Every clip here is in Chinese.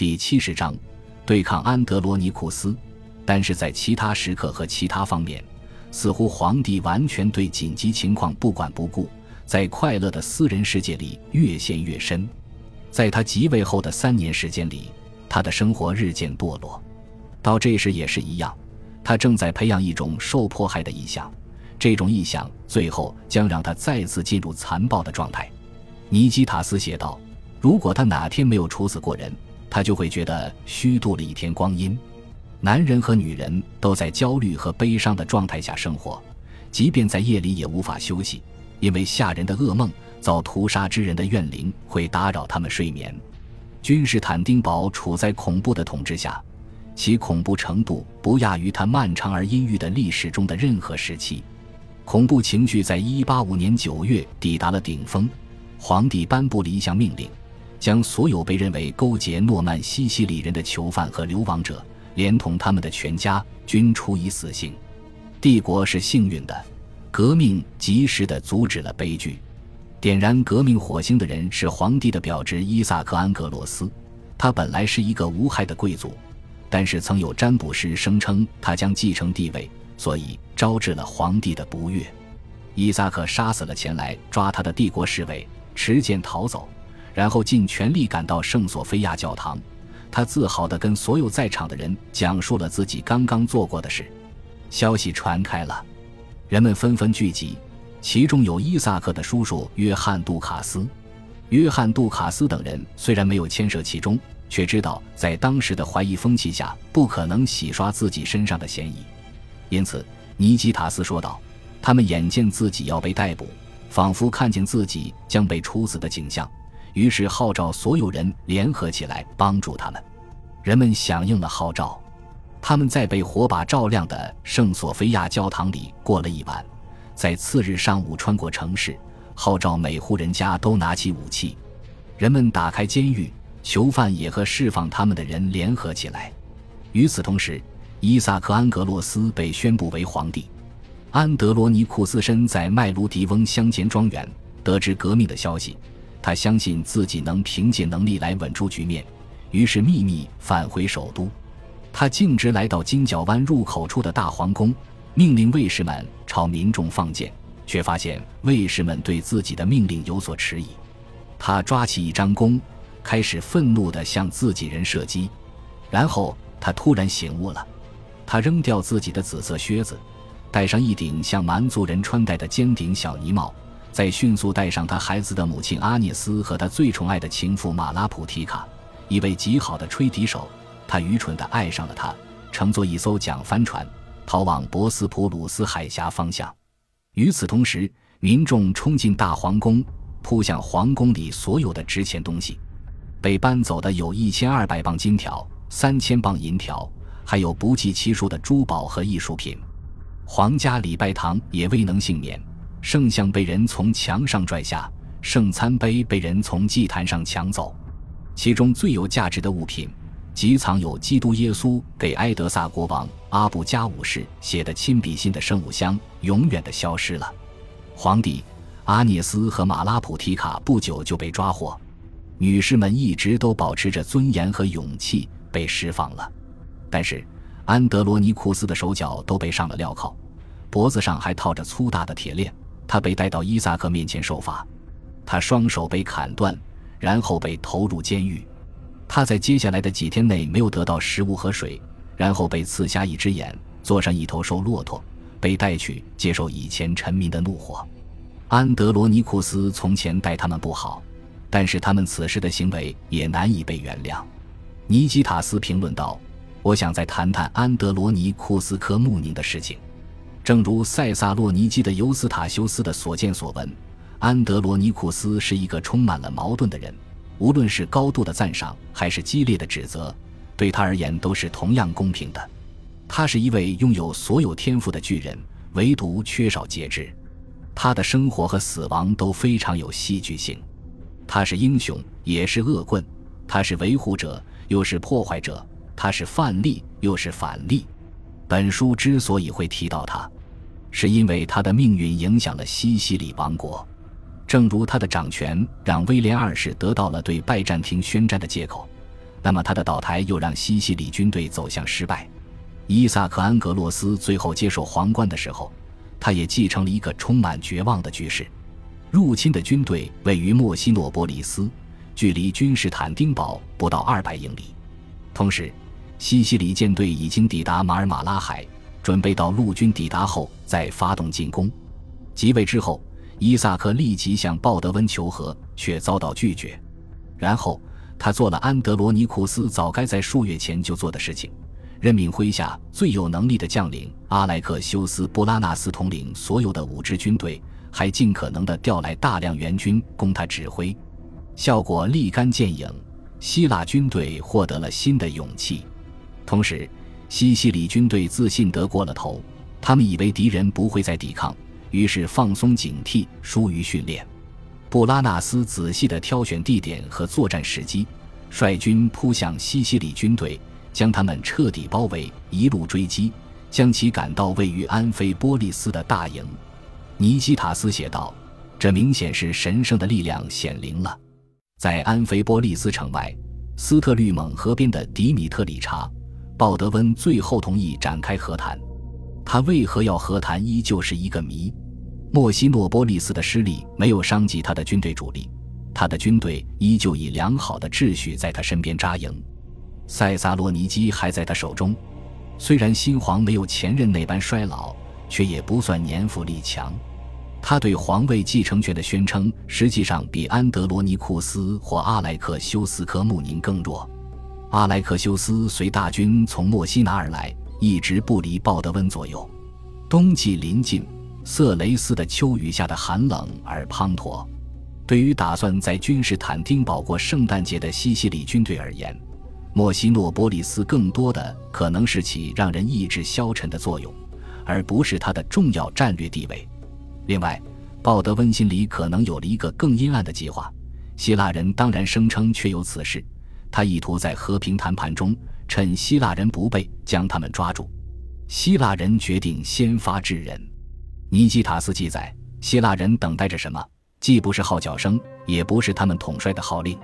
第七十章，对抗安德罗尼库斯。但是在其他时刻和其他方面，似乎皇帝完全对紧急情况不管不顾，在快乐的私人世界里越陷越深。在他即位后的三年时间里，他的生活日渐堕落。到这时也是一样，他正在培养一种受迫害的意向，这种意向最后将让他再次进入残暴的状态。尼基塔斯写道：“如果他哪天没有处死过人。”他就会觉得虚度了一天光阴。男人和女人都在焦虑和悲伤的状态下生活，即便在夜里也无法休息，因为吓人的噩梦、遭屠杀之人的怨灵会打扰他们睡眠。君士坦丁堡处在恐怖的统治下，其恐怖程度不亚于他漫长而阴郁的历史中的任何时期。恐怖情绪在185年9月抵达了顶峰，皇帝颁布了一项命令。将所有被认为勾结诺曼西西里人的囚犯和流亡者，连同他们的全家，均处以死刑。帝国是幸运的，革命及时地阻止了悲剧。点燃革命火星的人是皇帝的表侄伊萨克·安格罗斯。他本来是一个无害的贵族，但是曾有占卜师声称他将继承帝位，所以招致了皇帝的不悦。伊萨克杀死了前来抓他的帝国侍卫，持剑逃走。然后尽全力赶到圣索菲亚教堂，他自豪地跟所有在场的人讲述了自己刚刚做过的事。消息传开了，人们纷纷聚集，其中有伊萨克的叔叔约翰·杜卡斯。约翰·杜卡斯等人虽然没有牵涉其中，却知道在当时的怀疑风气下，不可能洗刷自己身上的嫌疑。因此，尼基塔斯说道：“他们眼见自己要被逮捕，仿佛看见自己将被处死的景象。”于是号召所有人联合起来帮助他们。人们响应了号召，他们在被火把照亮的圣索菲亚教堂里过了一晚，在次日上午穿过城市，号召每户人家都拿起武器。人们打开监狱，囚犯也和释放他们的人联合起来。与此同时，伊萨克·安格洛斯被宣布为皇帝。安德罗尼库斯身在麦卢迪翁乡间庄园，得知革命的消息。他相信自己能凭借能力来稳住局面，于是秘密返回首都。他径直来到金角湾入口处的大皇宫，命令卫士们朝民众放箭，却发现卫士们对自己的命令有所迟疑。他抓起一张弓，开始愤怒地向自己人射击。然后他突然醒悟了，他扔掉自己的紫色靴子，戴上一顶像蛮族人穿戴的尖顶小呢帽。再迅速带上他孩子的母亲阿涅斯和他最宠爱的情妇马拉普提卡，一位极好的吹笛手。他愚蠢地爱上了她，乘坐一艘桨帆船，逃往博斯普鲁斯海峡方向。与此同时，民众冲进大皇宫，扑向皇宫里所有的值钱东西。被搬走的有一千二百磅金条、三千磅银条，还有不计其数的珠宝和艺术品。皇家礼拜堂也未能幸免。圣像被人从墙上拽下，圣餐杯被人从祭坛上抢走，其中最有价值的物品，即藏有基督耶稣给埃德萨国王阿布加五世写的亲笔信的圣物箱，永远的消失了。皇帝阿涅斯和马拉普提卡不久就被抓获，女士们一直都保持着尊严和勇气被释放了，但是安德罗尼库斯的手脚都被上了镣铐，脖子上还套着粗大的铁链。他被带到伊萨克面前受罚，他双手被砍断，然后被投入监狱。他在接下来的几天内没有得到食物和水，然后被刺瞎一只眼，坐上一头瘦骆驼，被带去接受以前臣民的怒火。安德罗尼库斯从前待他们不好，但是他们此时的行为也难以被原谅。尼基塔斯评论道：“我想再谈谈安德罗尼库斯科穆宁的事情。”正如塞萨洛尼基的尤斯塔修斯的所见所闻，安德罗尼库斯是一个充满了矛盾的人。无论是高度的赞赏还是激烈的指责，对他而言都是同样公平的。他是一位拥有所有天赋的巨人，唯独缺少节制。他的生活和死亡都非常有戏剧性。他是英雄，也是恶棍；他是维护者，又是破坏者；他是范例，又是反例。本书之所以会提到他，是因为他的命运影响了西西里王国，正如他的掌权让威廉二世得到了对拜占庭宣战的借口，那么他的倒台又让西西里军队走向失败。伊萨克·安格洛斯最后接受皇冠的时候，他也继承了一个充满绝望的局势。入侵的军队位于莫西诺波利斯，距离君士坦丁堡不到二百英里。同时，西西里舰队已经抵达马尔马拉海，准备到陆军抵达后再发动进攻。即位之后，伊萨克立即向鲍德温求和，却遭到拒绝。然后，他做了安德罗尼库斯早该在数月前就做的事情，任命麾下最有能力的将领阿莱克修斯·布拉纳斯统领所有的五支军队，还尽可能地调来大量援军供他指挥，效果立竿见影。希腊军队获得了新的勇气，同时，西西里军队自信得过了头，他们以为敌人不会再抵抗，于是放松警惕，疏于训练。布拉纳斯仔细地挑选地点和作战时机，率军扑向西西里军队，将他们彻底包围，一路追击，将其赶到位于安菲波利斯的大营。尼基塔斯写道：“这明显是神圣的力量显灵了。”在安菲波利斯城外，斯特律蒙河边的迪米特里查，鲍德温最后同意展开和谈。他为何要和谈，依旧是一个谜。莫西诺波利斯的失利没有伤及他的军队主力，他的军队依旧以良好的秩序在他身边扎营。塞萨洛尼基还在他手中，虽然新皇没有前任那般衰老，却也不算年富力强。他对皇位继承权的宣称，实际上比安德罗尼库斯或阿莱克修斯科穆宁更弱。阿莱克修斯随大军从墨西拿而来，一直不离鲍德温左右。冬季临近。色雷斯的秋雨下的寒冷而滂沱，对于打算在君士坦丁堡过圣诞节的西西里军队而言，莫西诺波利斯更多的可能是起让人意志消沉的作用，而不是它的重要战略地位。另外，鲍德温心里可能有了一个更阴暗的计划，希腊人当然声称确有此事，他意图在和平谈判中趁希腊人不备将他们抓住。希腊人决定先发制人。尼基塔斯记载，希腊人等待着什么？既不是号角声，也不是他们统帅的号令。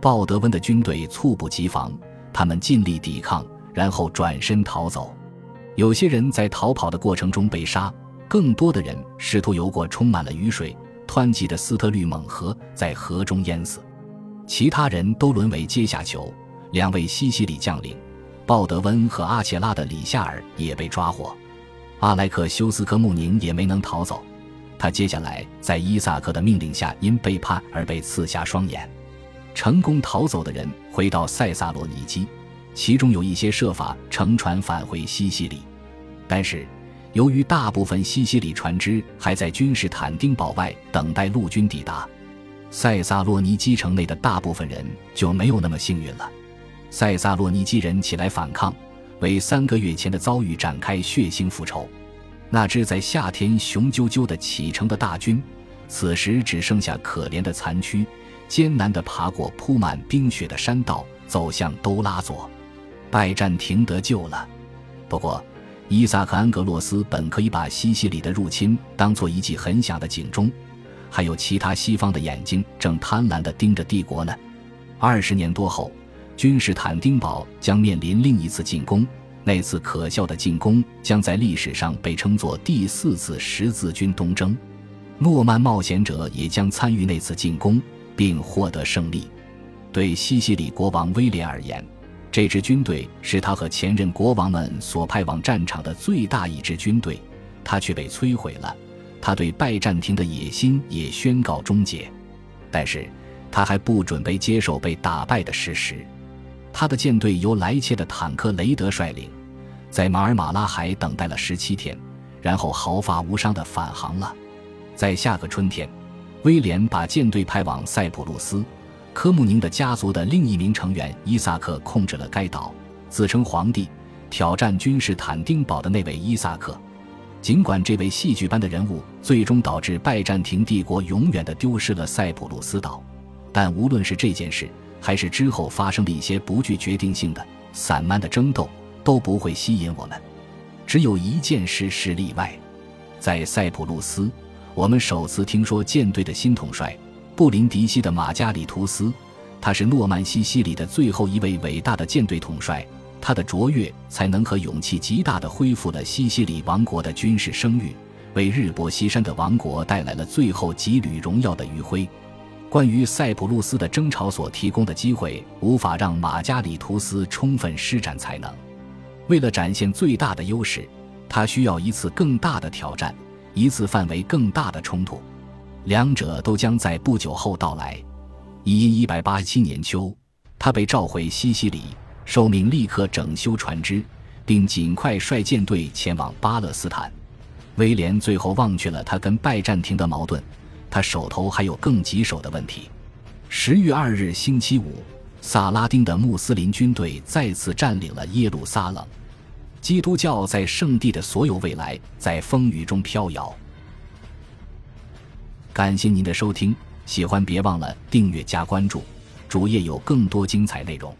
鲍德温的军队猝不及防，他们尽力抵抗，然后转身逃走。有些人在逃跑的过程中被杀，更多的人试图游过充满了雨水、湍急的斯特律蒙河，在河中淹死。其他人都沦为阶下囚。两位西西里将领，鲍德温和阿切拉的里夏尔也被抓获。阿莱克修斯科穆宁也没能逃走，他接下来在伊萨克的命令下因背叛而被刺瞎双眼。成功逃走的人回到塞萨洛尼基，其中有一些设法乘船返回西西里，但是由于大部分西西里船只还在君士坦丁堡外等待陆军抵达，塞萨洛尼基城内的大部分人就没有那么幸运了。塞萨洛尼基人起来反抗。为三个月前的遭遇展开血腥复仇，那支在夏天雄赳赳的启程的大军，此时只剩下可怜的残躯，艰难地爬过铺满冰雪的山道，走向都拉佐。拜占庭得救了。不过，伊萨克·安格洛斯本可以把西西里的入侵当做一记很响的警钟，还有其他西方的眼睛正贪婪地盯着帝国呢。二十年多后。君士坦丁堡将面临另一次进攻，那次可笑的进攻将在历史上被称作第四次十字军东征。诺曼冒险者也将参与那次进攻，并获得胜利。对西西里国王威廉而言，这支军队是他和前任国王们所派往战场的最大一支军队，他却被摧毁了。他对拜占庭的野心也宣告终结，但是他还不准备接受被打败的事实。他的舰队由来切的坦克雷德率领，在马尔马拉海等待了十七天，然后毫发无伤地返航了。在下个春天，威廉把舰队派往塞浦路斯，科穆宁的家族的另一名成员伊萨克控制了该岛，自称皇帝，挑战君士坦丁堡的那位伊萨克。尽管这位戏剧般的人物最终导致拜占庭帝国永远的丢失了塞浦路斯岛，但无论是这件事，还是之后发生的一些不具决定性的散漫的争斗都不会吸引我们。只有一件事是例外，在塞浦路斯，我们首次听说舰队的新统帅布林迪西的马加里图斯，他是诺曼西西里的最后一位伟大的舰队统帅，他的卓越才能和勇气极大地恢复了西西里王国的军事声誉，为日薄西山的王国带来了最后几缕荣耀的余晖。关于塞浦路斯的争吵所提供的机会，无法让马加里图斯充分施展才能。为了展现最大的优势，他需要一次更大的挑战，一次范围更大的冲突。两者都将在不久后到来。一因一百八七年秋，他被召回西西里，受命立刻整修船只，并尽快率舰队前往巴勒斯坦。威廉最后忘却了他跟拜占庭的矛盾。他手头还有更棘手的问题。十月二日星期五，萨拉丁的穆斯林军队再次占领了耶路撒冷，基督教在圣地的所有未来在风雨中飘摇。感谢您的收听，喜欢别忘了订阅加关注，主页有更多精彩内容。